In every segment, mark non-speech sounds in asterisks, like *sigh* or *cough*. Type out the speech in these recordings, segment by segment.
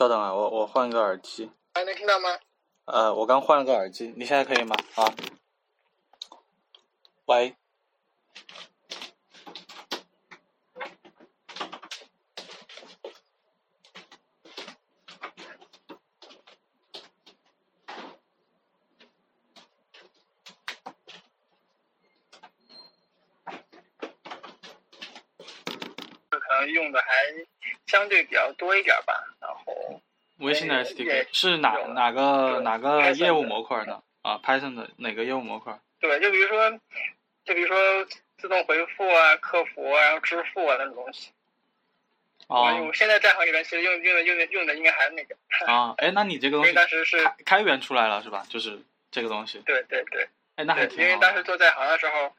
稍等啊，我我换个耳机。还能听到吗？呃，我刚换了个耳机，你现在可以吗？啊，喂。可能用的还相对比较多一点吧，微信的 SDK 是哪哪个哪个业务模块呢？啊，Python 的哪个业务模块？对，就比如说，就比如说自动回复啊、客服啊、然后支付啊那种东西。哦。我现在在行里面其实用用的用的用的应该还是那个。啊，哎，那你这个东西当时是开开源出来了是吧？就是这个东西。对对对。哎，那还挺。因为当时做在行的时候，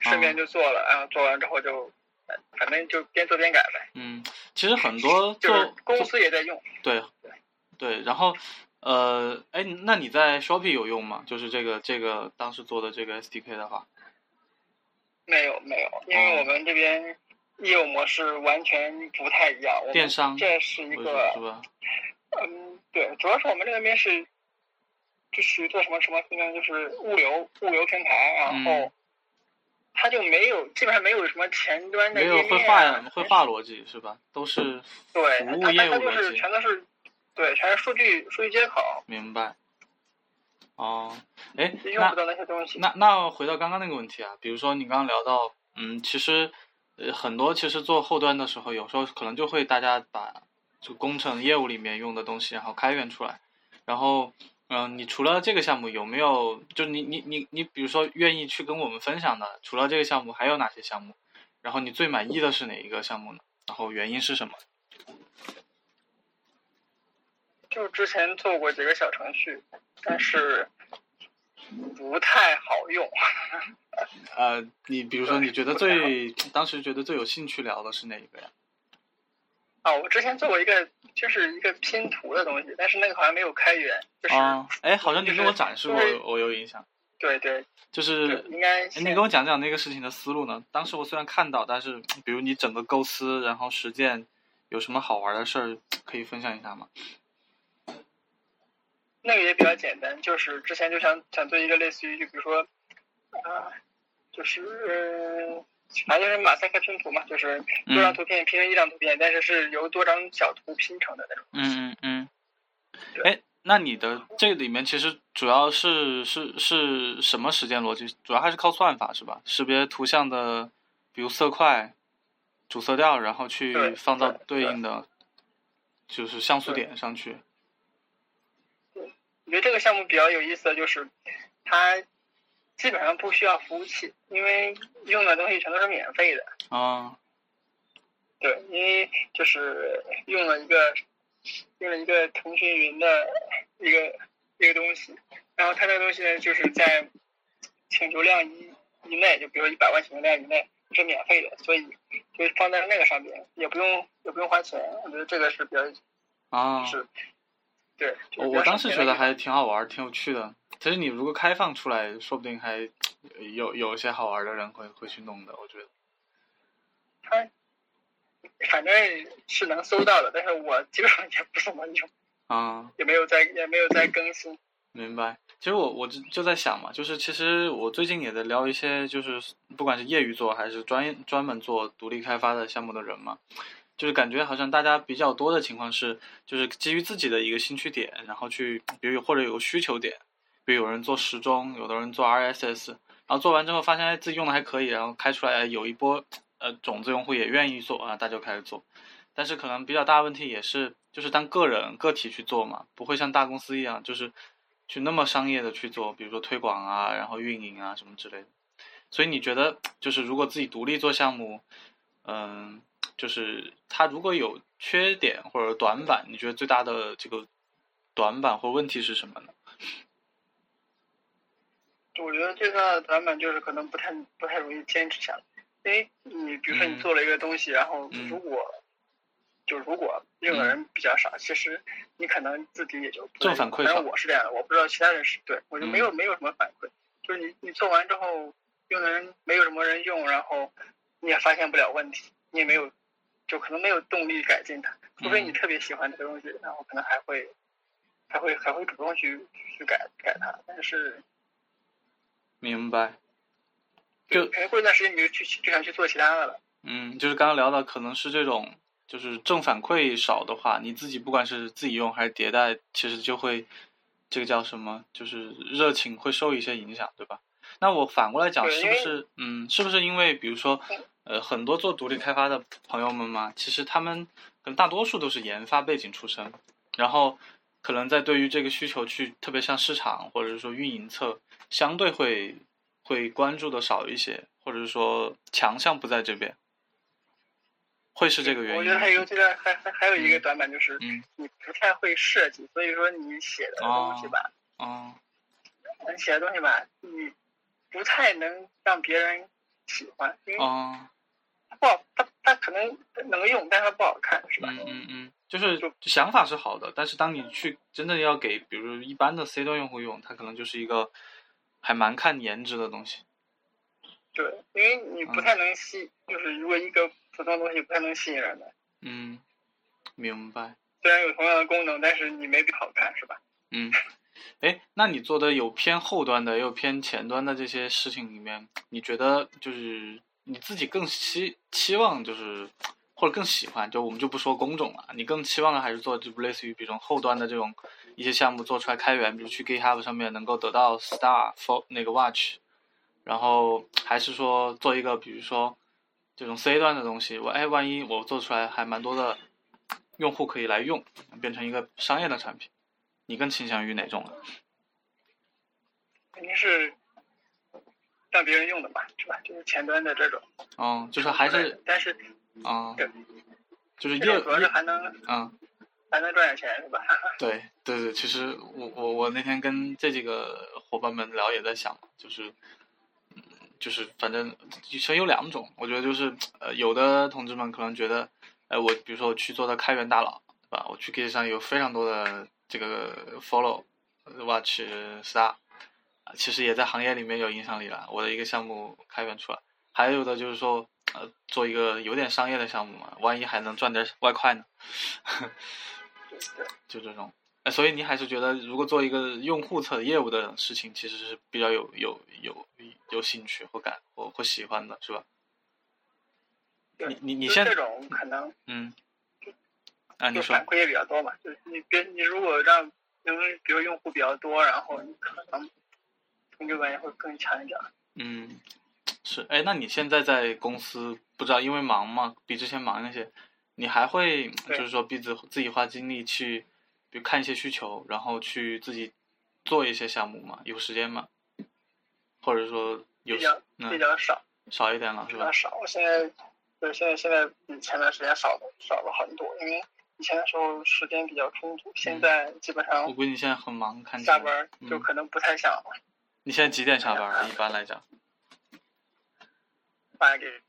顺便就做了，然后做完之后就。反正就边做边改呗。嗯，其实很多就是公司也在用。对对对，然后呃，哎，那你在 Shopee 有用吗？就是这个这个当时做的这个 SDK 的话。没有没有，因为我们这边业务模式完全不太一样。电商。这是一个。是吧？嗯，对，主要是我们这边是，就是做什么什么，就是物流物流平台，然后。它就没有，基本上没有什么前端的没有绘画绘画逻辑是吧？都是对，服务业务逻辑，全都是对，全是数据数据接口。明白。哦，哎，用不到那些东西。那那回到刚刚那个问题啊，比如说你刚刚聊到，嗯，其实呃很多其实做后端的时候，有时候可能就会大家把就工程业务里面用的东西，然后开源出来，然后。嗯，你除了这个项目有没有？就你你你你，比如说愿意去跟我们分享的，除了这个项目还有哪些项目？然后你最满意的是哪一个项目呢？然后原因是什么？就之前做过几个小程序，但是不太好用。呃，你比如说你觉得最当时觉得最有兴趣聊的是哪一个呀？啊，我之前做过一个，就是一个拼图的东西，但是那个好像没有开源。啊，哎，好像你跟我展示过，我有印象。对对。就是应该。你跟我讲讲那个事情的思路呢？当时我虽然看到，但是比如你整个构思，然后实践，有什么好玩的事儿可以分享一下吗？那个也比较简单，就是之前就想想做一个类似于，就比如说，啊，就是。反正就是马赛克拼图嘛，就是多张图片拼成一张图片，但是是由多张小图拼成的那种。嗯嗯嗯。哎，那你的这里面其实主要是是是什么时间逻辑？主要还是靠算法是吧？识别图像的，比如色块、主色调，然后去放到对应的，就是像素点上去。对，我觉得这个项目比较有意思的就是它。基本上不需要服务器，因为用的东西全都是免费的。啊。对，因为就是用了一个用了一个腾讯云的一个一个东西，然后它这个东西呢，就是在请求量以以内，就比如一百万请求量以内是免费的，所以就放在那个上面，也不用也不用花钱。我觉得这个是比较啊，是，对。我我当时觉得还挺好玩，挺有趣的。其实你如果开放出来，说不定还有有一些好玩的人会会去弄的，我觉得。他反正是能搜到的，但是我基本上也不怎么用。啊。也没有在也没有在更新。明白。其实我我就就在想嘛，就是其实我最近也在聊一些，就是不管是业余做还是专业专门做独立开发的项目的人嘛，就是感觉好像大家比较多的情况是，就是基于自己的一个兴趣点，然后去比如或者有个需求点。比如有人做时钟，有的人做 RSS，然后做完之后发现自己用的还可以，然后开出来有一波呃种子用户也愿意做啊，大家就开始做。但是可能比较大问题也是，就是当个人个体去做嘛，不会像大公司一样，就是去那么商业的去做，比如说推广啊，然后运营啊什么之类的。所以你觉得，就是如果自己独立做项目，嗯，就是它如果有缺点或者短板，你觉得最大的这个短板或问题是什么呢？我觉得最大的短板就是可能不太不太容易坚持下来，因为你比如说你做了一个东西，然后如果就如果用的人比较少，其实你可能自己也就正反馈。反正我是这样的，我不知道其他人是对我就没有没有什么反馈，就是你你做完之后用的人没有什么人用，然后你也发现不了问题，你也没有就可能没有动力改进它，除非你特别喜欢这个东西，然后可能还会还会还会主动去去改改它，但是明白。就可能过一段时间你就去就想去做其他的了。嗯，就是刚刚聊的，可能是这种，就是正反馈少的话，你自己不管是自己用还是迭代，其实就会这个叫什么，就是热情会受一些影响，对吧？那我反过来讲，是不是嗯，是不是因为比如说呃，很多做独立开发的朋友们嘛，其实他们可能大多数都是研发背景出身，然后可能在对于这个需求去，特别像市场或者是说运营侧，相对会。会关注的少一些，或者是说强项不在这边，会是这个原因。我觉得还有这个还还还有一个短板就是，你不太会设计，所以说你写的东西吧，哦，你写的东西吧，你不太能让别人喜欢，因为它不好，它它可能能用，但是它不好看，是吧？嗯嗯嗯，就是想法是好的，但是当你去真的要给，比如一般的 C 端用户用，它可能就是一个。还蛮看颜值的东西，对，因为你不太能吸，就是如果一个普通东西不太能吸引人的。嗯，明白。虽然有同样的功能，但是你没比好看，是吧？嗯，哎，那你做的有偏后端的，也有偏前端的这些事情里面，你觉得就是你自己更期期望就是。或者更喜欢，就我们就不说工种了，你更期望的还是做，就类似于比如后端的这种一些项目做出来开源，比如去 GitHub 上面能够得到 Star for 那个 Watch，然后还是说做一个比如说这种 C 端的东西，我哎万一我做出来还蛮多的用户可以来用，变成一个商业的产品，你更倾向于哪种呢？肯定是让别人用的嘛，是吧？就是前端的这种。嗯，就是还是，但是。啊，就是业主要是还能，嗯，还能赚点钱是吧？*laughs* 对对对，其实我我我那天跟这几个伙伴们聊，也在想，就是，嗯，就是反正其实有两种，我觉得就是呃，有的同志们可能觉得，呃，我比如说我去做的开源大佬，对吧？我去 Git 上有非常多的这个 Follow Watch Star，其实也在行业里面有影响力了。我的一个项目开源出来，还有的就是说。呃，做一个有点商业的项目嘛，万一还能赚点外快呢？*laughs* 就这种，哎，所以你还是觉得，如果做一个用户侧业务的事情，其实是比较有有有有兴趣或感或或喜欢的，是吧？你你你现在这种可能，嗯，啊，你说反馈也比较多嘛，就是你别你如果让因为比如用户比较多，然后你可能成就感也会更强一点。嗯。是，哎，那你现在在公司不知道因为忙嘛，比之前忙那些，你还会就是说逼自自己花精力去，比如看一些需求，然后去自己做一些项目嘛？有时间吗？或者说有比较比较少，少一点了是吧？比较少，我现在对现在现在比前段时间少了少了很多，因为以前的时候时间比较充足，现在基本上我估计你现在很忙，看下班就可能不太想。你现在几点下班？一般来讲。八点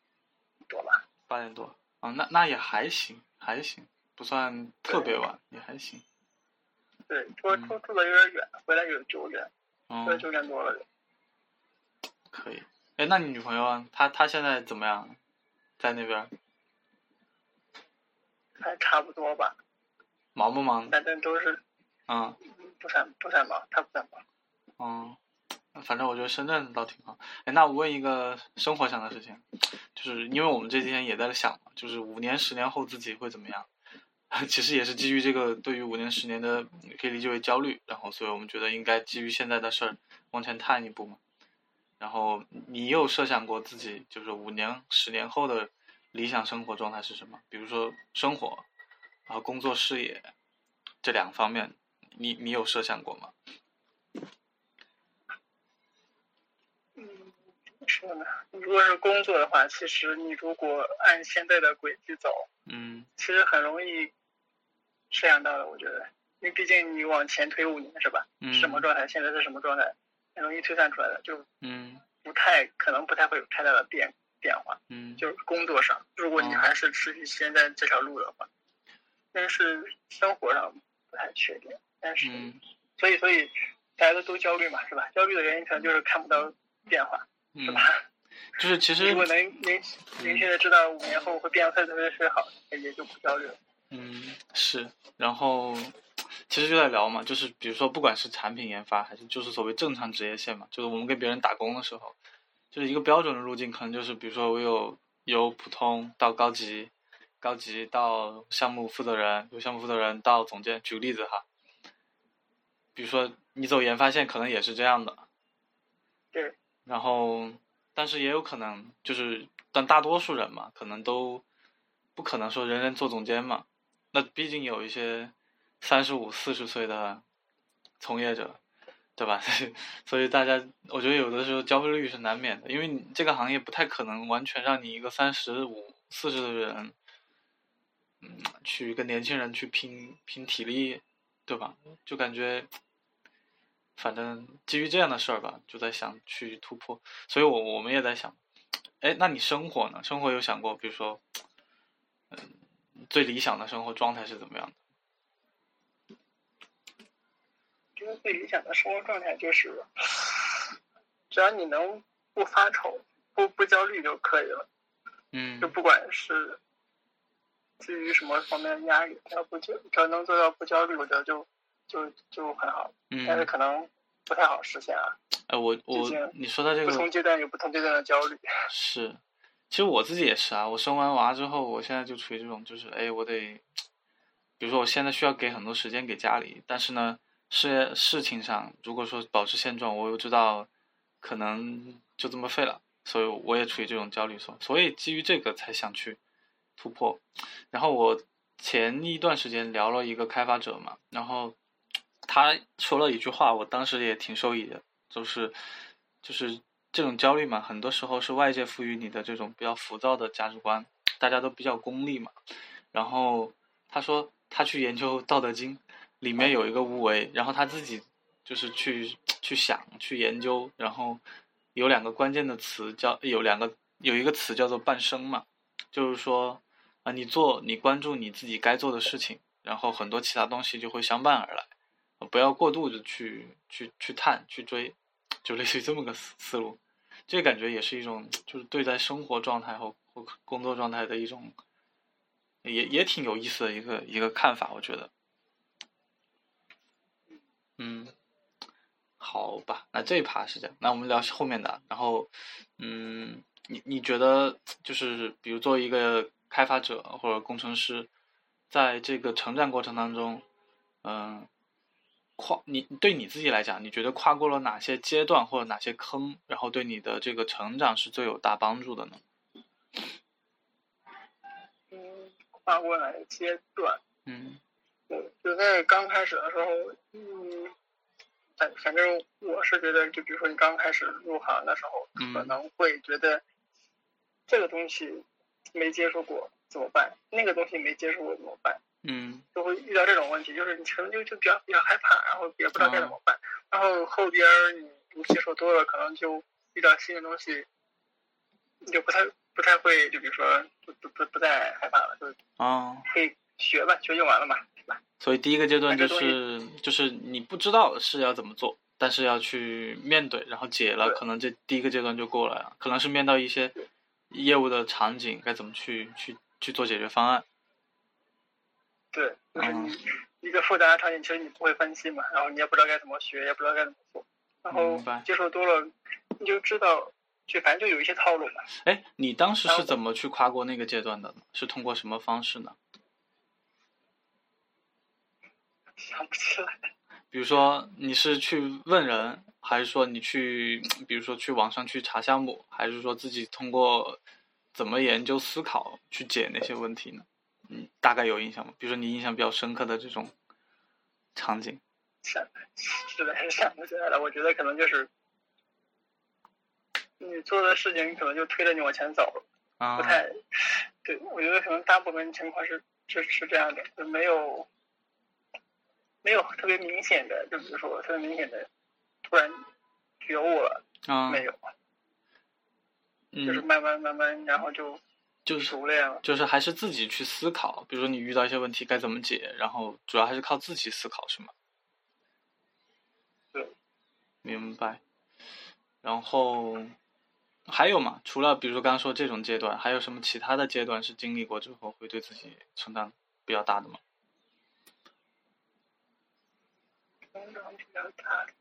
多吧。八点多，啊，那那也还行，还行，不算特别晚，也还行。对，住住住的有点远，回来有九点，回来九点多了。可以，哎，那你女朋友啊？她她现在怎么样？在那边？还差不多吧。忙不忙？反正都是。嗯。不算不算忙，她不算忙。嗯。反正我觉得深圳倒挺好。哎，那我问一个生活上的事情，就是因为我们这几天也在想，就是五年、十年后自己会怎么样？*laughs* 其实也是基于这个，对于五年、十年的，可以理解为焦虑。然后，所以我们觉得应该基于现在的事儿往前探一步嘛。然后，你有设想过自己就是五年、十年后的理想生活状态是什么？比如说生活，然后工作、事业这两方面，你你有设想过吗？说呢？如果是工作的话，其实你如果按现在的轨迹走，嗯，其实很容易设想到的。我觉得，因为毕竟你往前推五年，是吧？嗯。什么状态？现在是什么状态？很容易推算出来的，就嗯，不太可能，不太会有太大的变变化。嗯。就是工作上，如果你还是持续现在这条路的话，但是生活上不太确定。但是，所以所以大家都都焦虑嘛，是吧？焦虑的原因可能就是看不到变化。是吧？*laughs* 就是其实如果能明明确的知道五年后会变得特别特别好，也就不焦虑了。嗯，是。然后其实就在聊嘛，就是比如说不管是产品研发，还是就是所谓正常职业线嘛，就是我们给别人打工的时候，就是一个标准的路径，可能就是比如说我有由普通到高级，高级到项目负责人，由项目负责人到总监。举个例子哈，比如说你走研发线，可能也是这样的。对。然后。但是也有可能，就是但大多数人嘛，可能都不可能说人人做总监嘛。那毕竟有一些三十五、四十岁的从业者，对吧？*laughs* 所以大家，我觉得有的时候焦虑是难免的，因为你这个行业不太可能完全让你一个三十五、四十的人，嗯，去跟年轻人去拼拼体力，对吧？就感觉。反正基于这样的事儿吧，就在想去突破，所以我我们也在想，哎，那你生活呢？生活有想过，比如说，嗯，最理想的生活状态是怎么样的？觉得最理想的生活状态就是，只要你能不发愁、不不焦虑就可以了。嗯。就不管是基于什么方面的压力，只要不焦，只要能做到不焦虑，我觉得就。就就很好，但是可能不太好实现啊。哎，我我你说的这个不同阶段有不同阶段的焦虑。是，其实我自己也是啊。我生完娃之后，我现在就处于这种，就是哎，我得，比如说我现在需要给很多时间给家里，但是呢，事业事情上如果说保持现状，我又知道可能就这么废了，所以我也处于这种焦虑所，所以基于这个才想去突破。然后我前一段时间聊了一个开发者嘛，然后。他说了一句话，我当时也挺受益的，就是，就是这种焦虑嘛，很多时候是外界赋予你的这种比较浮躁的价值观，大家都比较功利嘛。然后他说他去研究《道德经》，里面有一个无为，然后他自己就是去去想去研究，然后有两个关键的词叫有两个有一个词叫做半生嘛，就是说啊，你做你关注你自己该做的事情，然后很多其他东西就会相伴而来。不要过度的去去去探去追，就类似于这么个思思路，这感觉也是一种就是对待生活状态和和工作状态的一种，也也挺有意思的一个一个看法，我觉得。嗯，好吧，那这一趴是这样，那我们聊后面的，然后，嗯，你你觉得就是比如作为一个开发者或者工程师，在这个成长过程当中，嗯。跨你对你自己来讲，你觉得跨过了哪些阶段或者哪些坑，然后对你的这个成长是最有大帮助的呢？嗯，跨过哪些阶段？嗯，我就在刚开始的时候，嗯，反反正我是觉得，就比如说你刚开始入行的时候，可能会觉得这个东西没接触过怎么办？那个东西没接触过怎么办？嗯，就会遇到这种问题，就是你可能就就比较比较害怕，然后也不知道该怎么办。然后后边你你接受多了，可能就遇到新的东西，你就不太不太会，就比如说不不不不再害怕了，就啊，可以学吧，学就完了嘛，是吧？所以第一个阶段就是就是你不知道是要怎么做，但是要去面对，然后解了，可能这第一个阶段就过了，可能是面到一些业务的场景，该怎么去去去做解决方案。对，*laughs* 就是你一个复杂的场景，其实你不会分析嘛，然后你也不知道该怎么学，也不知道该怎么做，然后接受多了，你就知道，就反正就有一些套路嘛。哎，你当时是怎么去跨过那个阶段的？是通过什么方式呢？想不起来。*laughs* 比如说，你是去问人，还是说你去，比如说去网上去查项目，还是说自己通过怎么研究思考去解那些问题呢？嗯，大概有印象吗？比如说你印象比较深刻的这种场景，想实在是想不起来了。我觉得可能就是你做的事情，可能就推着你往前走了，不太对。我觉得可能大部分情况是是是这样的，就没有没有特别明显的，就比如说特别明显的突然觉悟了，啊没有，就是慢慢慢慢，然后就。就是熟练了，就是还是自己去思考，比如说你遇到一些问题该怎么解，然后主要还是靠自己思考，是吗？对，明白。然后，还有嘛？除了比如说刚刚说这种阶段，还有什么其他的阶段是经历过之后会对自己成长比较大的吗？成长比较大的，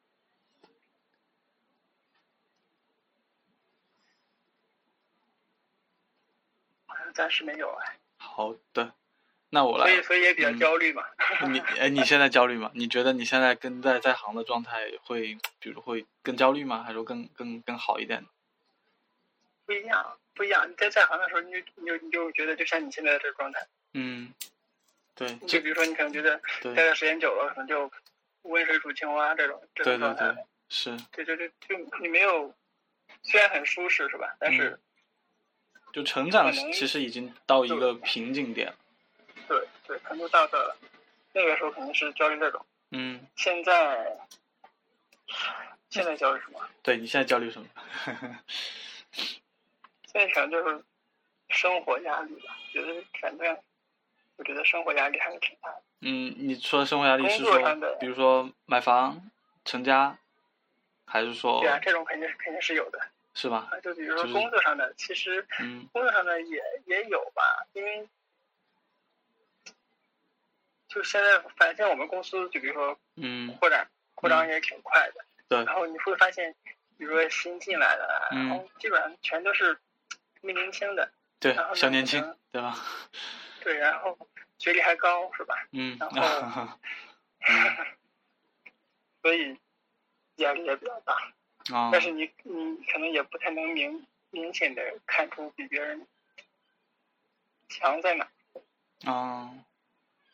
好像暂时没有哎。好的，那我来。所以，所以也比较焦虑嘛。你哎，你现在焦虑吗？你觉得你现在跟在在行的状态会，比如会更焦虑吗？还是说更更更好一点？不一样，不一样。你在在行的时候，你就你就你就觉得就像你现在的这个状态。嗯，对。就比如说，你可能觉得待的时间久了，可能就温水煮青蛙这种这种状态。是。对对对，就你没有，虽然很舒适是吧？但是。就成长其实已经到一个瓶颈点。对对，可能到的那个时候肯定是焦虑这种。嗯。现在，现在焦虑什么？对你现在焦虑什么？*laughs* 现在可能就是生活压力吧，觉得反正我觉得生活压力还是挺大的。嗯，你说的生活压力是说，比如说买房、成家，还是说？对啊，这种肯定是肯定是有的。是吧？就比如说工作上的，其实工作上的也也有吧，因为就现在反正我们公司就比如说嗯扩展扩张也挺快的，对。然后你会发现，比如说新进来的，然后基本上全都是特别年轻的，对，小年轻，对吧？对，然后学历还高，是吧？嗯。然 *laughs* 后，*laughs* *laughs* 所以压力也比较大。但是你你可能也不太能明明显的看出比别人强在哪。啊，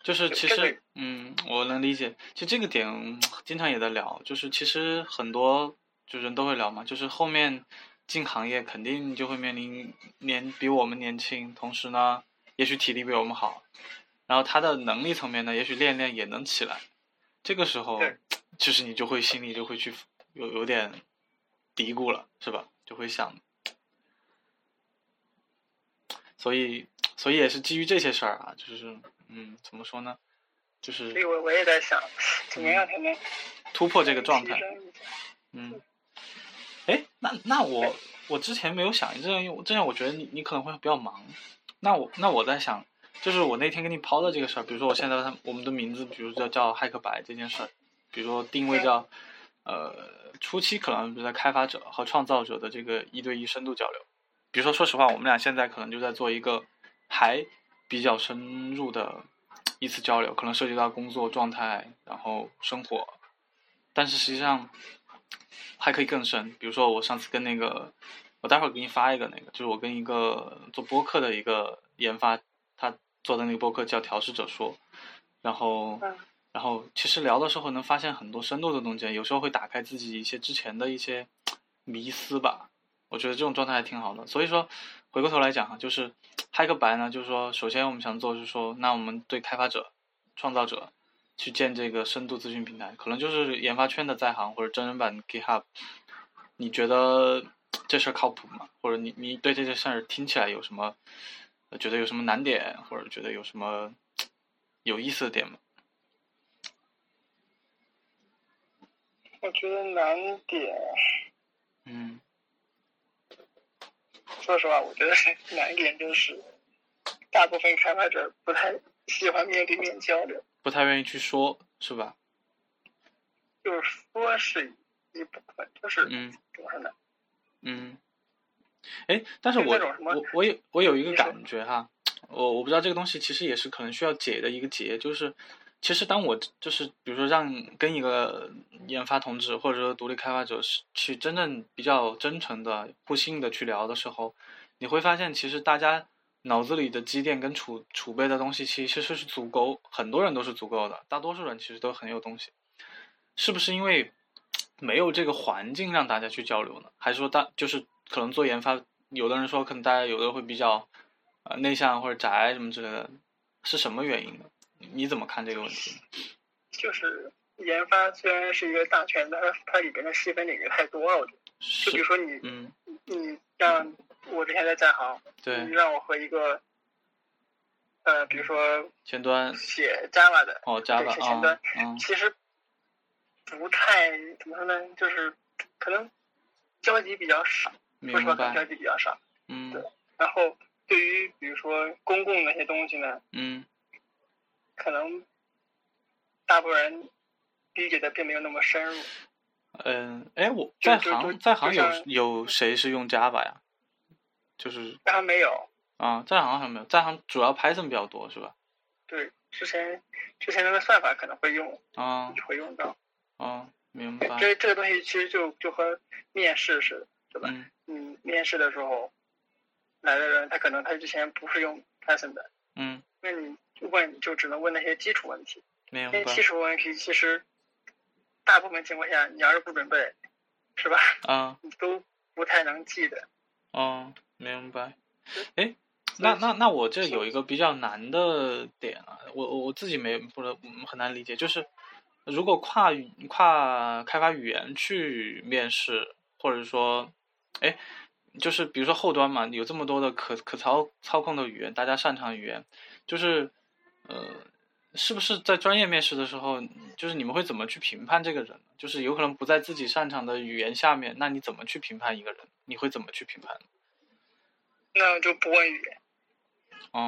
就是其实嗯，我能理解。其实这个点经常也在聊，就是其实很多就人都会聊嘛，就是后面进行业肯定就会面临年比我们年轻，同时呢，也许体力比我们好，然后他的能力层面呢，也许练练也能起来。这个时候，其实你就会心里就会去有有点。嘀咕了是吧？就会想，所以，所以也是基于这些事儿啊，就是，嗯，怎么说呢？就是，所以我我也在想，怎么样才能突破这个状态？嗯，哎，那那我我之前没有想这样，这样我觉得你你可能会比较忙。那我那我在想，就是我那天给你抛的这个事儿，比如说我现在他我们的名字，比如叫叫骇客白这件事儿，比如说定位叫。呃，初期可能就在开发者和创造者的这个一对一深度交流。比如说，说实话，我们俩现在可能就在做一个还比较深入的一次交流，可能涉及到工作状态，然后生活。但是实际上还可以更深。比如说，我上次跟那个，我待会儿给你发一个那个，就是我跟一个做播客的一个研发，他做的那个播客叫《调试者说》，然后。然后其实聊的时候能发现很多深度的东西，有时候会打开自己一些之前的一些迷思吧。我觉得这种状态还挺好的。所以说，回过头来讲哈，就是嗨个白呢，就是说，首先我们想做就是说，那我们对开发者、创造者去建这个深度咨询平台，可能就是研发圈的在行或者真人版 GitHub。你觉得这事儿靠谱吗？或者你你对这件事儿听起来有什么觉得有什么难点，或者觉得有什么有意思的点吗？我觉得难点，嗯，*laughs* 说实话，我觉得难点就是，大部分开发者不太喜欢面对面交流，不太愿意去说，是吧？就是说是一部分，就是嗯，怎么说呢？嗯，哎，但是我我我有我有一个感觉哈，我我不知道这个东西其实也是可能需要解的一个结，就是。其实，当我就是比如说让跟一个研发同志或者说独立开发者是去真正比较真诚的互信的去聊的时候，你会发现，其实大家脑子里的积淀跟储储备的东西其实是足够，很多人都是足够的，大多数人其实都很有东西。是不是因为没有这个环境让大家去交流呢？还是说大就是可能做研发，有的人说可能大家有的会比较呃内向或者宅什么之类的，是什么原因呢？你怎么看这个问题？就是研发虽然是一个大圈，但是它里边的细分领域太多了。我觉得，就比如说你，嗯，你让我之前在在行，对，你让我和一个，呃，比如说前端写 Java 的，哦，Java 写前端，其实不太怎么说呢，就是可能交集比较少。说实话，可能交集比较少。嗯。对。然后，对于比如说公共那些东西呢，嗯，可能大部分人理解的并没有那么深入。嗯，哎，我在行在行有有谁是用 Java 呀？就是在行没有。啊，在行好像没有，在行主要 Python 比较多，是吧？对，之前之前那个算法可能会用，啊，会用到。啊，明白。这这个东西其实就就和面试似的，对吧？嗯。你面试的时候来的人，他可能他之前不是用 Python 的。嗯。那你问就只能问那些基础问题。那些。基础问题其实大部分情况下，你要是不准备，是吧？啊。*laughs* 你都不太能记得。哦，明白。哎。那那那我这有一个比较难的点啊，我我我自己没不能很难理解，就是如果跨语跨开发语言去面试，或者说，哎，就是比如说后端嘛，有这么多的可可操操控的语言，大家擅长语言，就是呃，是不是在专业面试的时候，就是你们会怎么去评判这个人？就是有可能不在自己擅长的语言下面，那你怎么去评判一个人？你会怎么去评判？那就不问语言。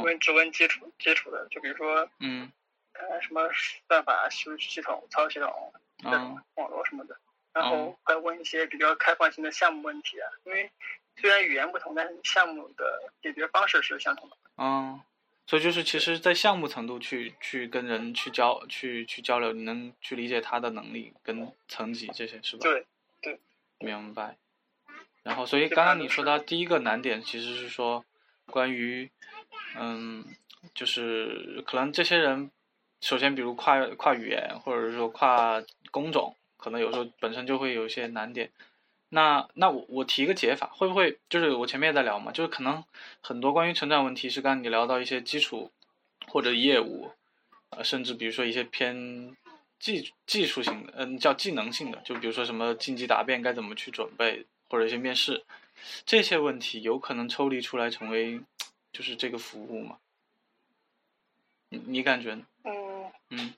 问只问基础基础的，就比如说，嗯，呃，什么算法、系系统、操作系统这种网络什么的，然后还问一些比较开放性的项目问题啊。因为虽然语言不同，但是项目的解决方式是相同的。嗯，所以就是其实，在项目程度去去跟人去交去去交流，你能去理解他的能力跟层级这些是吧？对对，明白。然后，所以刚刚你说到第一个难点，其实是说关于。嗯，就是可能这些人，首先比如跨跨语言，或者是说跨工种，可能有时候本身就会有一些难点。那那我我提一个解法，会不会就是我前面也在聊嘛，就是可能很多关于成长问题是刚你聊到一些基础或者业务，呃，甚至比如说一些偏技技术性的，嗯，叫技能性的，就比如说什么晋级答辩该怎么去准备，或者一些面试这些问题，有可能抽离出来成为。就是这个服务嘛，你你感觉？嗯嗯，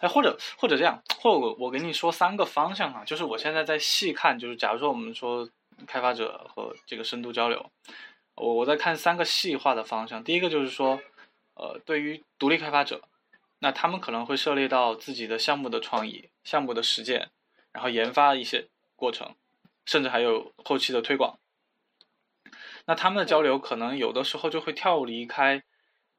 哎，或者或者这样，或者我我给你说三个方向哈，就是我现在在细看，就是假如说我们说开发者和这个深度交流，我我在看三个细化的方向。第一个就是说，呃，对于独立开发者，那他们可能会涉猎到自己的项目的创意、项目的实践，然后研发一些过程，甚至还有后期的推广。那他们的交流可能有的时候就会跳离开，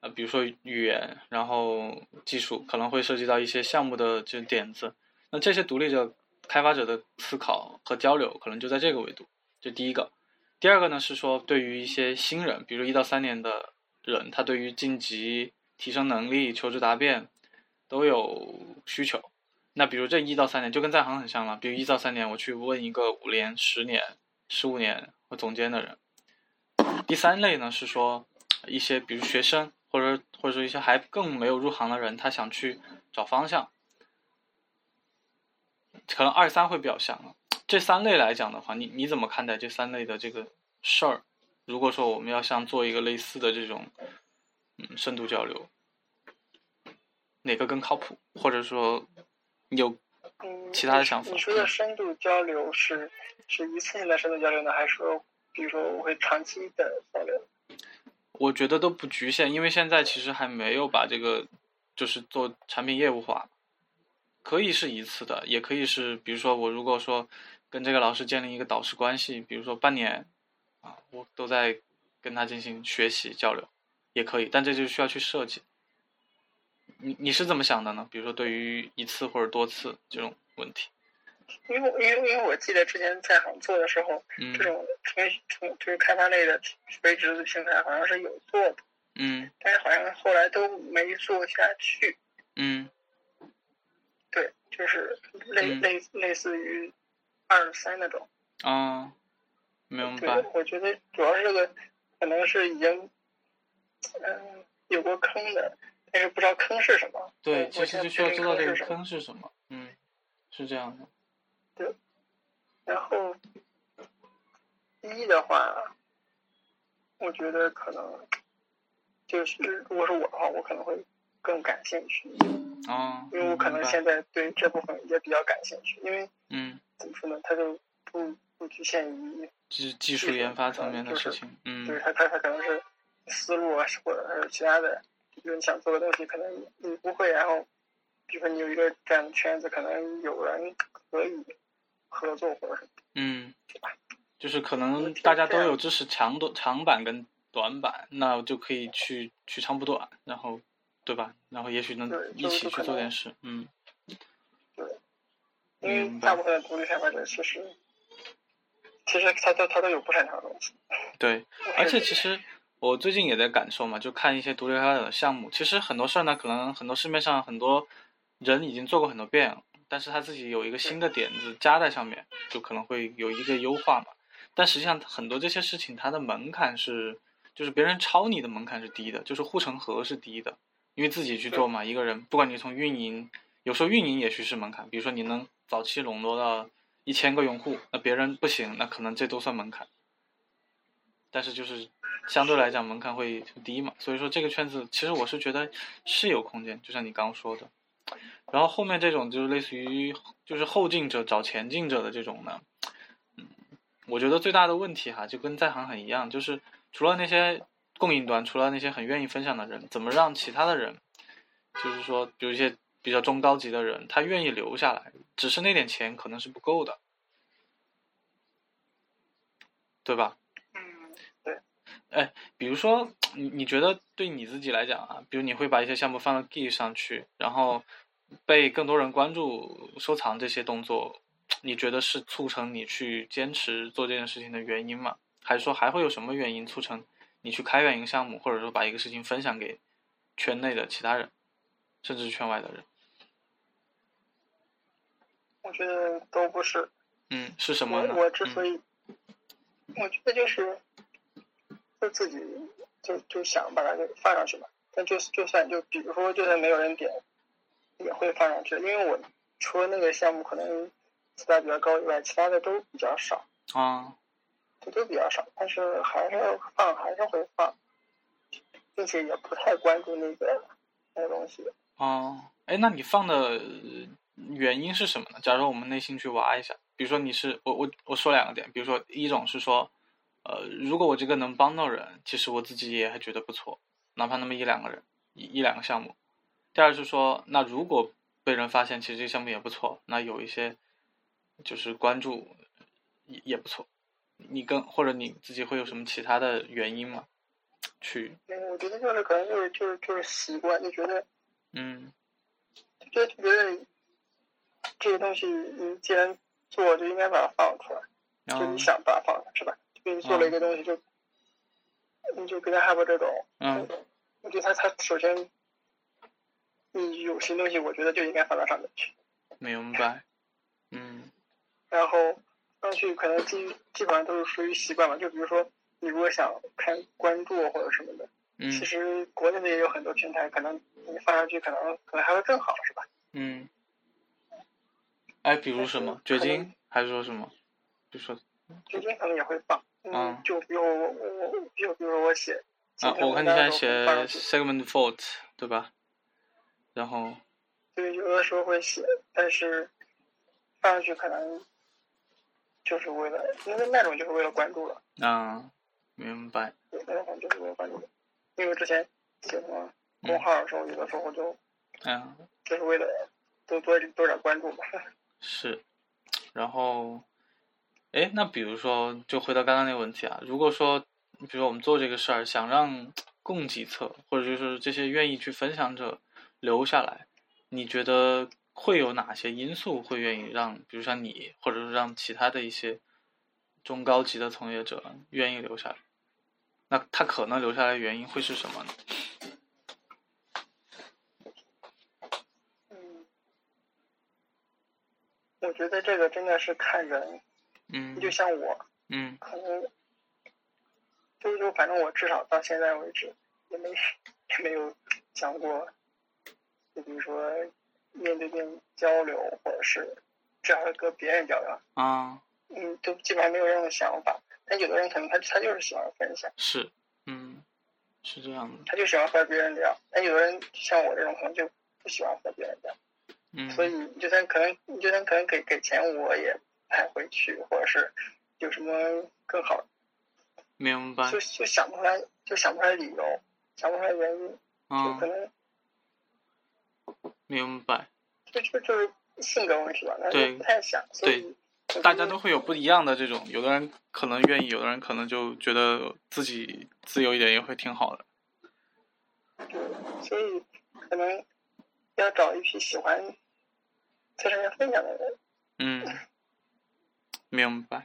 呃，比如说语言，然后技术可能会涉及到一些项目的这点子。那这些独立的开发者的思考和交流，可能就在这个维度。这第一个。第二个呢是说，对于一些新人，比如一到三年的人，他对于晋级、提升能力、求职答辩都有需求。那比如这一到三年就跟在行很像了。比如一到三年，我去问一个五年、十年、十五年或总监的人。第三类呢是说，一些比如学生或者或者说一些还更没有入行的人，他想去找方向，可能二三会比较像。这三类来讲的话，你你怎么看待这三类的这个事儿？如果说我们要像做一个类似的这种，嗯，深度交流，哪个更靠谱？或者说有其他的想法？你说的深度交流是是一次性的深度交流呢，还是说？比如说，我会长期的交流。我觉得都不局限，因为现在其实还没有把这个就是做产品业务化，可以是一次的，也可以是，比如说我如果说跟这个老师建立一个导师关系，比如说半年啊，我都在跟他进行学习交流，也可以，但这就需要去设计。你你是怎么想的呢？比如说对于一次或者多次这种问题。因为因为因为我记得之前在行做的时候，这种从从就是开发类的垂直的平台好像是有做的，嗯，但是好像后来都没做下去，嗯，对，就是类类类似于二三那种，啊，明白。我觉得主要是这个可能是已经嗯有过坑的，但是不知道坑是什么。对，其实就需要知道这个坑是什么，嗯，是这样的。对，然后一的话，我觉得可能就是如果是我的话，我可能会更感兴趣。哦。因为我可能现在对这部分也比较感兴趣，因为嗯，怎么说呢，它就不不局限于技技术研发层面的事情，嗯，就是他他他可能是思路啊，或者是其他的，比如你想做的东西，可能你不会，然后比如说你有一个这样的圈子，可能有人可以合作或者什么，嗯，就是可能大家都有知识长短长板跟短板，那就可以去取长补短，然后对吧？然后也许能一起去做点事，嗯，对，因为大部分的独立开发者其实。其实他都他都有不擅长的东西。对，而且其实我最近也在感受嘛，就看一些独立开发者的项目。其实很多事儿呢，可能很多市面上很多人已经做过很多遍了，但是他自己有一个新的点子加在上面，就可能会有一个优化嘛。但实际上很多这些事情，它的门槛是，就是别人抄你的门槛是低的，就是护城河是低的，因为自己去做嘛，一个人，不管你从运营，有时候运营也许是门槛，比如说你能早期笼络到。一千个用户，那别人不行，那可能这都算门槛。但是就是相对来讲门槛会低嘛，所以说这个圈子其实我是觉得是有空间，就像你刚刚说的。然后后面这种就是类似于就是后进者找前进者的这种呢，嗯，我觉得最大的问题哈就跟在行很一样，就是除了那些供应端，除了那些很愿意分享的人，怎么让其他的人，就是说有一些。比较中高级的人，他愿意留下来，只是那点钱可能是不够的，对吧？嗯，对。哎，比如说，你你觉得对你自己来讲啊，比如你会把一些项目放到 Git 上去，然后被更多人关注、收藏这些动作，你觉得是促成你去坚持做这件事情的原因吗？还是说还会有什么原因促成你去开源一个项目，或者说把一个事情分享给圈内的其他人，甚至是圈外的人？我觉得都不是。嗯，是什么呢？我之所以，我觉得就是，就自己就就想把它给放上去嘛。但就就算就比如说，就算没有人点，也会放上去。因为我除了那个项目可能期待比较高以外，其他的都比较少。啊。都都比较少，但是还是放，还是会放，并且也不太关注那个那个东西。啊，哎，那你放的？原因是什么呢？假如我们内心去挖一下，比如说你是我我我说两个点，比如说一种是说，呃，如果我这个能帮到人，其实我自己也还觉得不错，哪怕那么一两个人，一一两个项目。第二是说，那如果被人发现，其实这个项目也不错，那有一些就是关注也也不错。你跟或者你自己会有什么其他的原因吗？去？嗯，我觉得就是可能就是就是就是习惯，就觉得嗯，就觉得。这个东西你既然做，就应该把它放出来。就你想把它放出来，是吧？就给你做了一个东西，就你就给他害怕这种。嗯。我觉得他他首先，你有些东西，我觉得就应该放到上面去。明白。嗯。然后上去可能基基本上都是属于习惯嘛。就比如说，你如果想看关注或者什么的，嗯。其实国内的也有很多平台，可能你放上去，可能可能还会更好，是吧？嗯。哎，比如什么掘金，还是说什么？就说掘金可能也会放，嗯，就比如我我就比如说我写啊，我看你现在写 segment fault 对吧？然后对，有的时候会写，但是放上去可能就是为了，因为那种就是为了关注了。啊，明白。对，那种就是为了关注，因为之前写什么公号的时候，有的时候就嗯，就是为了多多多点关注嘛。*laughs* 是，然后，哎，那比如说，就回到刚刚那个问题啊，如果说，比如说我们做这个事儿，想让 *tsk* 供给侧或者就是这些愿意去分享者留下来，你觉得会有哪些因素会愿意让，比如像你，或者是让其他的一些中高级的从业者愿意留下来？那他可能留下来的原因会是什么呢？我觉得这个真的是看人，嗯，就像我，嗯，可能，就就反正我至少到现在为止也没也没有讲过，就比如说面对面交流，或者是至少是跟别人交流啊，嗯，都基本上没有任何想法。但有的人可能他他就是喜欢分享，是，嗯，是这样的，他就喜欢和别人聊。但有的人像我这种可能就不喜欢和别人聊。嗯，所以你就算可能你，就算可能给给钱，我也不太会去，或者是有什么更好，明白就，就想不出来，就想不出来理由，想不出来原因，就可嗯，能明白。就就就是性格问题吧，那对不太想，所以大家都会有不一样的这种，有的人可能愿意，有的人可能就觉得自己自由一点也会挺好的。对，所以可能要找一批喜欢在上面分享的人。嗯，明白。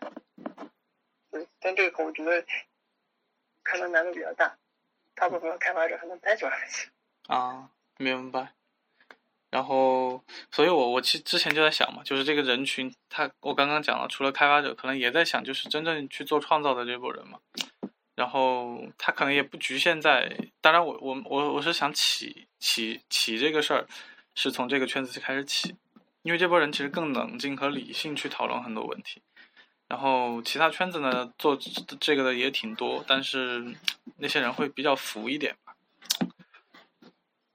对，但这个我觉得可能难度比较大，大部分的开发者可能不太喜欢。啊，明白。然后，所以我我其之前就在想嘛，就是这个人群，他我刚刚讲了，除了开发者，可能也在想，就是真正去做创造的这波人嘛。然后他可能也不局限在，当然我我我我是想起起起这个事儿，是从这个圈子开始起，因为这波人其实更冷静和理性去讨论很多问题。然后其他圈子呢做这个的也挺多，但是那些人会比较浮一点吧。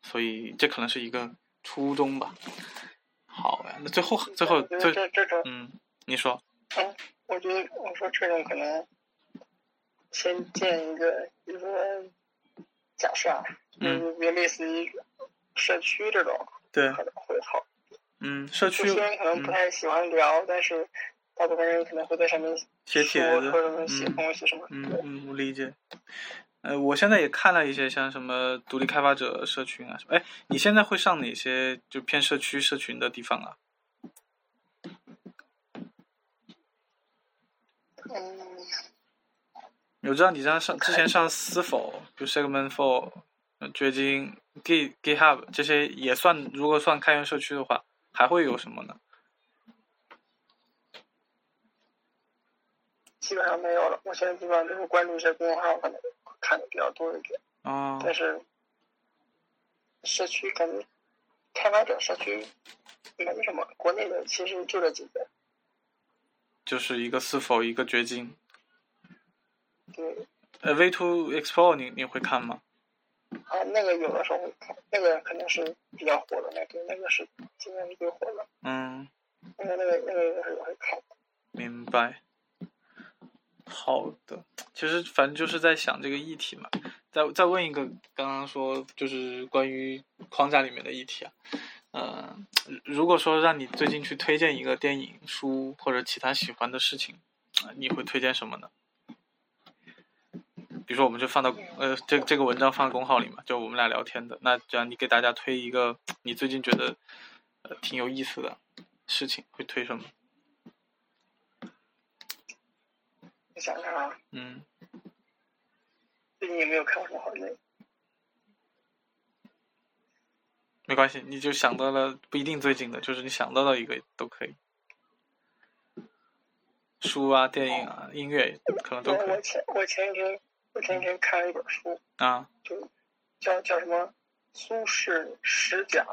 所以这可能是一个初中吧。好呀，那最后最后我觉得最这这种，嗯，你说嗯，我觉得我说这种可能先建一个，比如说假设啊，嗯嗯，也类似于社区这种，对，可能会好。嗯，社区有些人可能不嗯太喜欢聊，但是大部分人可能会在上面写帖子或者写嗯东西什么嗯嗯，我理解。呃，我现在也看了一些像什么独立开发者社群啊什么。哎，你现在会上哪些就偏社区社群的地方啊？嗯，我知道你上上之前上私否，就 Segment Four、呃掘金、Git GitHub 这些也算，如果算开源社区的话，还会有什么呢？基本上没有了。我现在基本上都是关注一些公众号，可能看的比较多一点。哦，但是社区感觉开发者社区没什么，国内的其实就这几个。就是一个是否，一个掘金。对，呃，V to Explore 你你会看吗？啊，那个有的时候会看，那个肯定是比较火的那个，那个是今年是最火的，嗯，那个那个那个也会看。明白。好的，其实反正就是在想这个议题嘛。再再问一个，刚刚说就是关于框架里面的议题啊。呃，如果说让你最近去推荐一个电影、书或者其他喜欢的事情，你会推荐什么呢？比如说，我们就放到呃这这个文章放在公号里嘛，就我们俩聊天的。那这样你给大家推一个你最近觉得呃挺有意思的事情，会推什么？你想想啊，嗯，最近有没有看过什么好电影？没关系，你就想到了，不一定最近的，就是你想到的一个都可以。书啊、电影啊、音乐可能都我可以我前我前一天我前一天看了一本书，啊就叫叫什么《苏轼十讲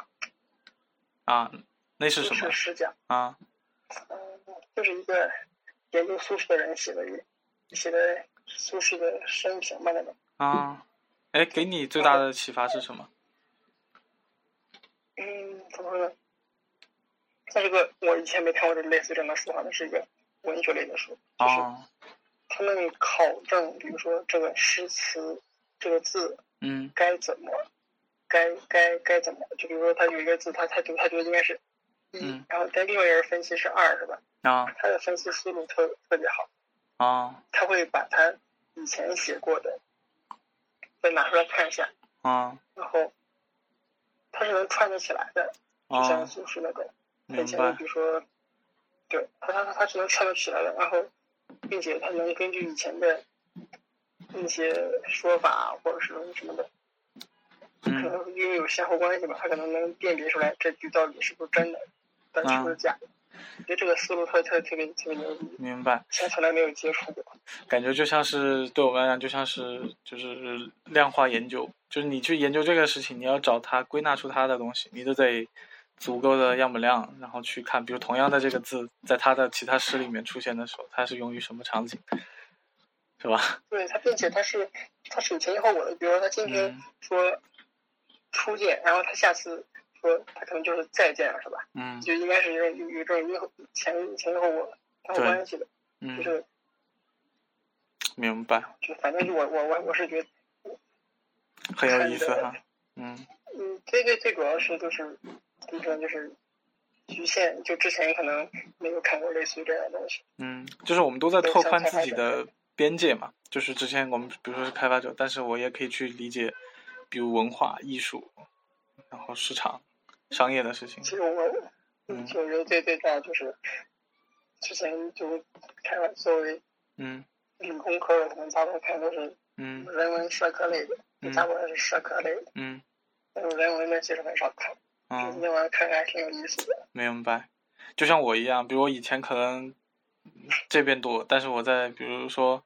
啊，那》，是什么轼十讲，啊？嗯，就是一个研究苏轼的人写的一写的苏轼的生平吧，那种。啊，哎，给你最大的启发是什么？嗯，怎么说呢？在这个我以前没看过这类似这样的书，好像是一个文学类的书，就是哦，他们考证，比如说这个诗词这个字嗯该怎么，该该该怎么，就比如说他有一个字，他他觉得他觉得应该是一，嗯然后但另外一个人分析是二，是吧？啊他的分析思路特特别好，啊他会把他以前写过的再拿出来看一下，啊然后他是能串得起来的，就像啊！苏轼那种。他以明前的比如说，对他他他是能串得起来的，然后并且他能根据以前的那些说法或者是什么的，可嗯能因为有先后关系吧，他可能能辨别出来这句到底是不是真的，到底是不是假的。我觉得这个思路特特特别特别牛逼，明白。以前从来没有接触过。感觉就像是对我们来讲，就像是就是量化研究，就是你去研究这个事情，你要找它归纳出它的东西，你都得足够的样本量，然后去看，比如同样的这个字，在它的其他诗里面出现的时候，它是用于什么场景，是吧？对他，并且他是他是有前因后果的，比如说他今天嗯说初见，然后他下次说他可能就是再见了，是吧？嗯就应该是有有有这种因后前前因后果前后对关系的，就嗯是明白。就反正我我我我是觉得很有意思哈。嗯。嗯，这个最主要是就是怎么说就是局限，就之前可能没有看过类似于这样的东西。嗯，就是我们都在拓宽自己的边界嘛。就是之前我们比如说是开发者，但是我也可以去理解，比如文化艺术，然后市场、商业的事情。其实我，嗯，我觉得最最大就是之前就开发作为嗯理工科的，可能大部分看都是嗯人文社科类的，大部分是社科类的，嗯，人文的其实很少看，嗯，那玩意看看还挺有意思的。明白，就像我一样，比如我以前可能这边多，但是我在比如说。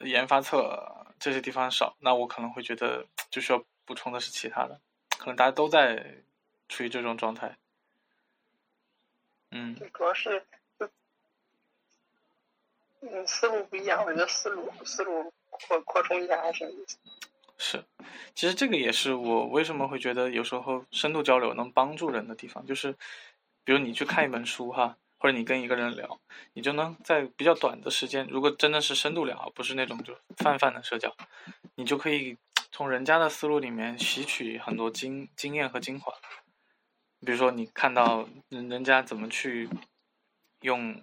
研发侧这些地方少，那我可能会觉得就需要补充的是其他的，可能大家都在处于这种状态。嗯，主要是，嗯，思路不一样，我觉得思路思路扩扩充一下还挺有意思。是，其实这个也是我为什么会觉得有时候深度交流能帮助人的地方，就是，比如你去看一本书哈。或者你跟一个人聊，你就能在比较短的时间，如果真的是深度聊，不是那种就泛泛的社交，你就可以从人家的思路里面吸取很多经经验和精华。比如说，你看到人人家怎么去用，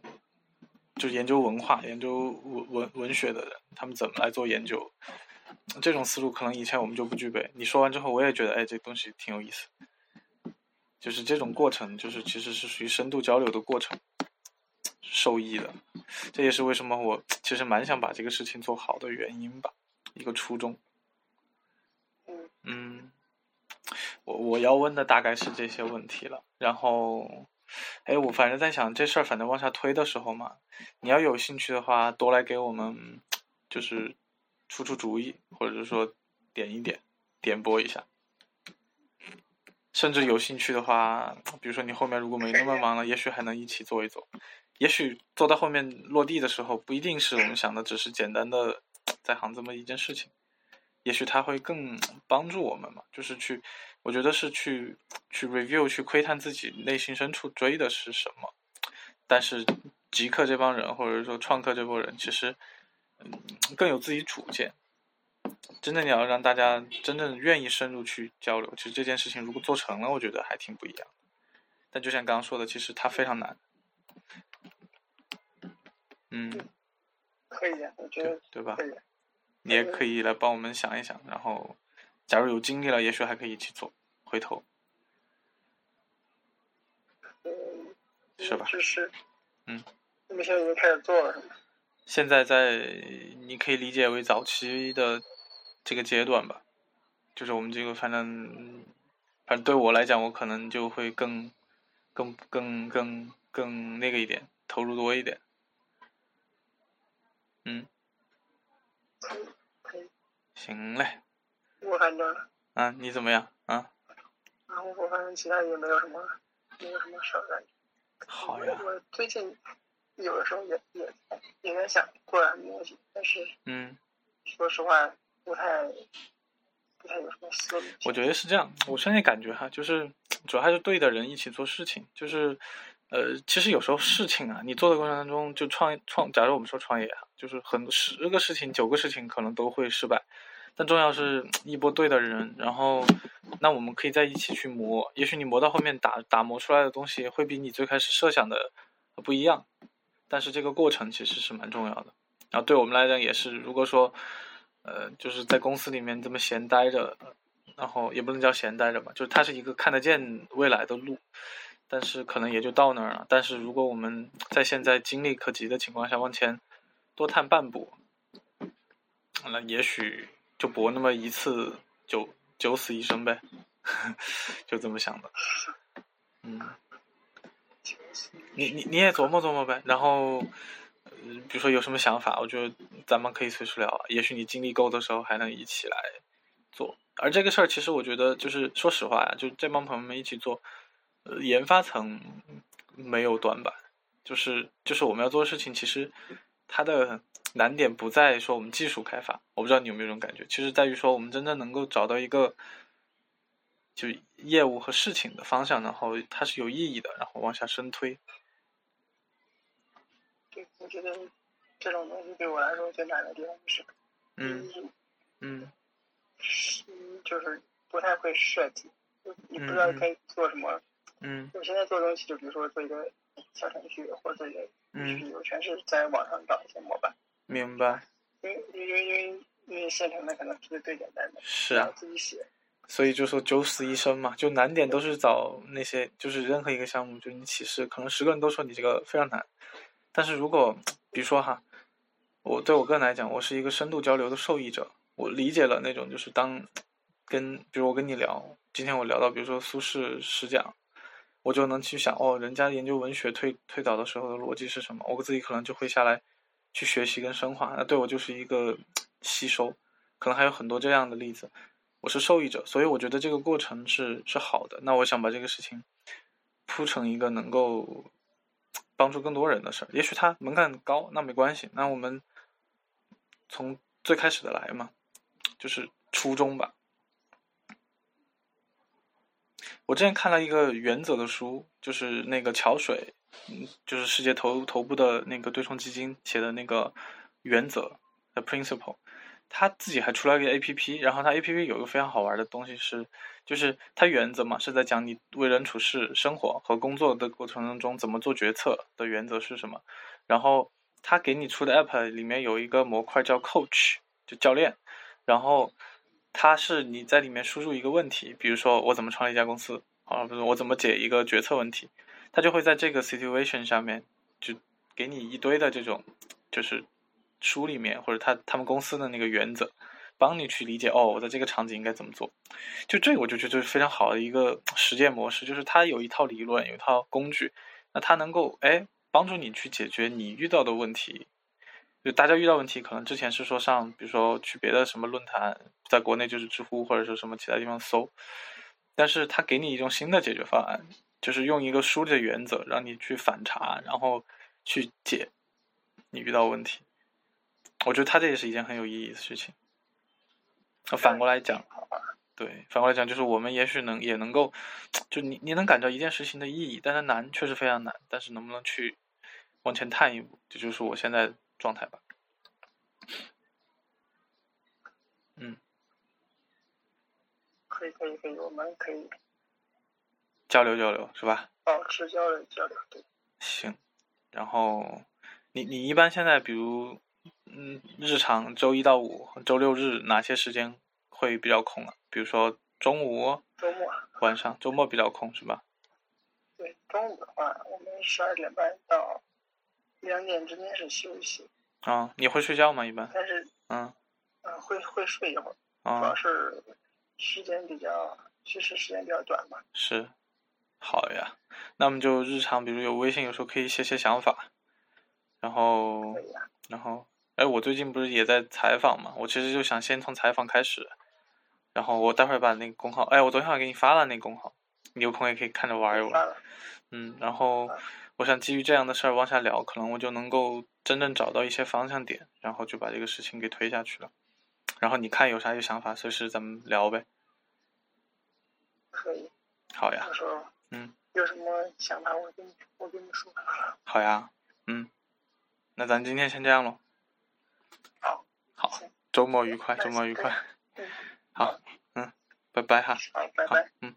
就研究文化、研究文文文学的人，他们怎么来做研究，这种思路可能以前我们就不具备。你说完之后，我也觉得，哎，这东西挺有意思。就是这种过程，就是其实是属于深度交流的过程，受益的。这也是为什么我其实蛮想把这个事情做好的原因吧，一个初衷。嗯，我我要问的大概是这些问题了。然后，哎，我反正在想这事儿，反正往下推的时候嘛，你要有兴趣的话，多来给我们就是出出主意，或者是说点一点，点拨一下。甚至有兴趣的话，比如说你后面如果没那么忙了，也许还能一起做一做。也许做到后面落地的时候，不一定是我们想的，只是简单的 *tsk* 在行这么一件事情。也许它会更帮助我们嘛，就是去，我觉得是去去 review，去窥探自己内心深处追的是什么。但是极客这帮人，或者说创客这波人，其实更有自己主见。真正，你要让大家真正愿意深入去交流，其实这件事情如果做成了，我觉得还挺不一样。但就像刚刚说的，其实它非常难。嗯，可以，我觉得对吧？你也可以来帮我们想一想，然后，假如有精力了，也许还可以一起做。回头，是吧？是是。嗯。你们现在已经开始做了，是吗？现在在，你可以理解为早期的这个阶段吧，就是我们这个反正，反正对我来讲，我可能就会更、更、更、更、更那个一点，投入多一点。嗯。行嘞。我反正。啊，你怎么样？啊。然后我反正其他也没有什么，没有什么事儿感觉。好呀。我最近。有的时候也也也在想做点东西，但是嗯，说实话不太不太有什么思路。我觉得是这样，我现在感觉哈，就是主要还是对的人一起做事情。就是呃，其实有时候事情啊，你做的过程当中就创创，假如我们说创业啊，就是很十个事情九个事情可能都会失败，但重要是一波对的人，然后那我们可以在一起去磨，也许你磨到后面打打磨出来的东西会比你最开始设想的不一样。但是这个过程其实是蛮重要的，然后对我们来讲也是，如果说，呃，就是在公司里面这么闲待着，然后也不能叫闲待着吧，就是它是一个看得见未来的路，但是可能也就到那儿了。但是如果我们在现在精力可及的情况下往前多探半步，那也许就搏那么一次，九九死一生呗，*laughs* 就这么想的，嗯。你你你也琢磨琢磨呗，然后，比如说有什么想法，我觉得咱们可以随时聊。也许你精力够的时候，还能一起来做。而这个事儿，其实我觉得就是说实话呀，就这帮朋友们一起做，呃，研发层没有短板，就是就是我们要做的事情，其实它的难点不在说我们技术开发，我不知道你有没有这种感觉，其实在于说我们真正能够找到一个。就业务和事情的方向，然后它是有意义的，然后往下深推。对，我觉得这种东西对我来说最难的地方就是，嗯嗯是就是不太会设计，你不知道该做什么。嗯我现在做东西，就比如说做一个小程序或者做一个嗯，我全是在网上找一些模板，明白，因为因为因为因为现成的可能是最简单的，是啊，自己写。所以就说九死一生嘛，就难点都是找那些，就是任何一个项目，就是你起势，可能十个人都说你这个非常难，但是如果比如说哈，我对我个人来讲，我是一个深度交流的受益者，我理解了那种就是当跟比如我跟你聊，今天我聊到比如说苏轼十讲，我就能去想哦，人家研究文学推推导的时候的逻辑是什么，我自己可能就会下来去学习跟深化，那对我就是一个吸收，可能还有很多这样的例子。我是受益者，所以我觉得这个过程是是好的。那我想把这个事情铺成一个能够帮助更多人的事儿。也许它门槛高，那没关系。那我们从最开始的来嘛，就是初衷吧。我之前看了一个原则的书，就是那个桥水，嗯，就是世界头头部的那个对冲基金写的那个原则的 principle。他自己还出了一个 A P P，然后他 A P P 有一个非常好玩的东西是，就是它原则嘛是在讲你为人处事、生活和工作的过程当中怎么做决策的原则是什么。然后他给你出的 App 里面有一个模块叫 Coach，就教练。然后它是你在里面输入一个问题，比如说我怎么创立一家公司，啊，不是我怎么解一个决策问题，它就会在这个 situation 上面就给你一堆的这种就是。书里面或者他他们公司的那个原则，帮你去理解哦，我在这个场景应该怎么做。就这个我就觉得是非常好的一个实践模式，就是它有一套理论，有一套工具，那它能够哎帮助你去解决你遇到的问题。就大家遇到问题，可能之前是说上，比如说去别的什么论坛，在国内就是知乎或者说什么其他地方搜，但是他给你一种新的解决方案，就是用一个梳理的原则让你去反查，然后去解你遇到问题。我觉得他这也是一件很有意义的事情。反过来讲，对，反过来讲就是我们也许能也能够，就你你能感到一件事情的意义，但是难确实非常难，但是能不能去往前探一步，这就是我现在状态吧。嗯，可以可以可以，我们可以交流交流是吧？保持交流交流，对。行，然后你你一般现在比如。嗯，日常周一到五、周六日哪些时间会比较空啊？比如说中午、周末、晚上，周末比较空是吧？对，中午的话，我们十二点半到两点之间是休息。啊，你会睡觉吗？一般？但是，嗯，嗯，会会睡一会儿，主啊要，是时间比较，其实时间比较短嘛。是，好呀。那么就日常，比如有微信，有时候可以写写想法，然后啊，然后。哎，我最近不是也在采访嘛？我其实就想先从采访开始，然后我待会儿把那个工号，哎，我昨天晚上给你发了那个公号，你有空也可以看着玩一玩。嗯，然后我想基于这样的事儿往下聊，可能我就能够真正找到一些方向点，然后就把这个事情给推下去了。然后你看有啥有想法，随时咱们聊呗。可以。好呀。嗯，有什么想法我跟你我跟你说。好呀，嗯，那咱今天先这样喽。好，好，周末愉快，周末愉快。嗯，*laughs* 好，嗯，拜拜哈。好，拜拜。，嗯。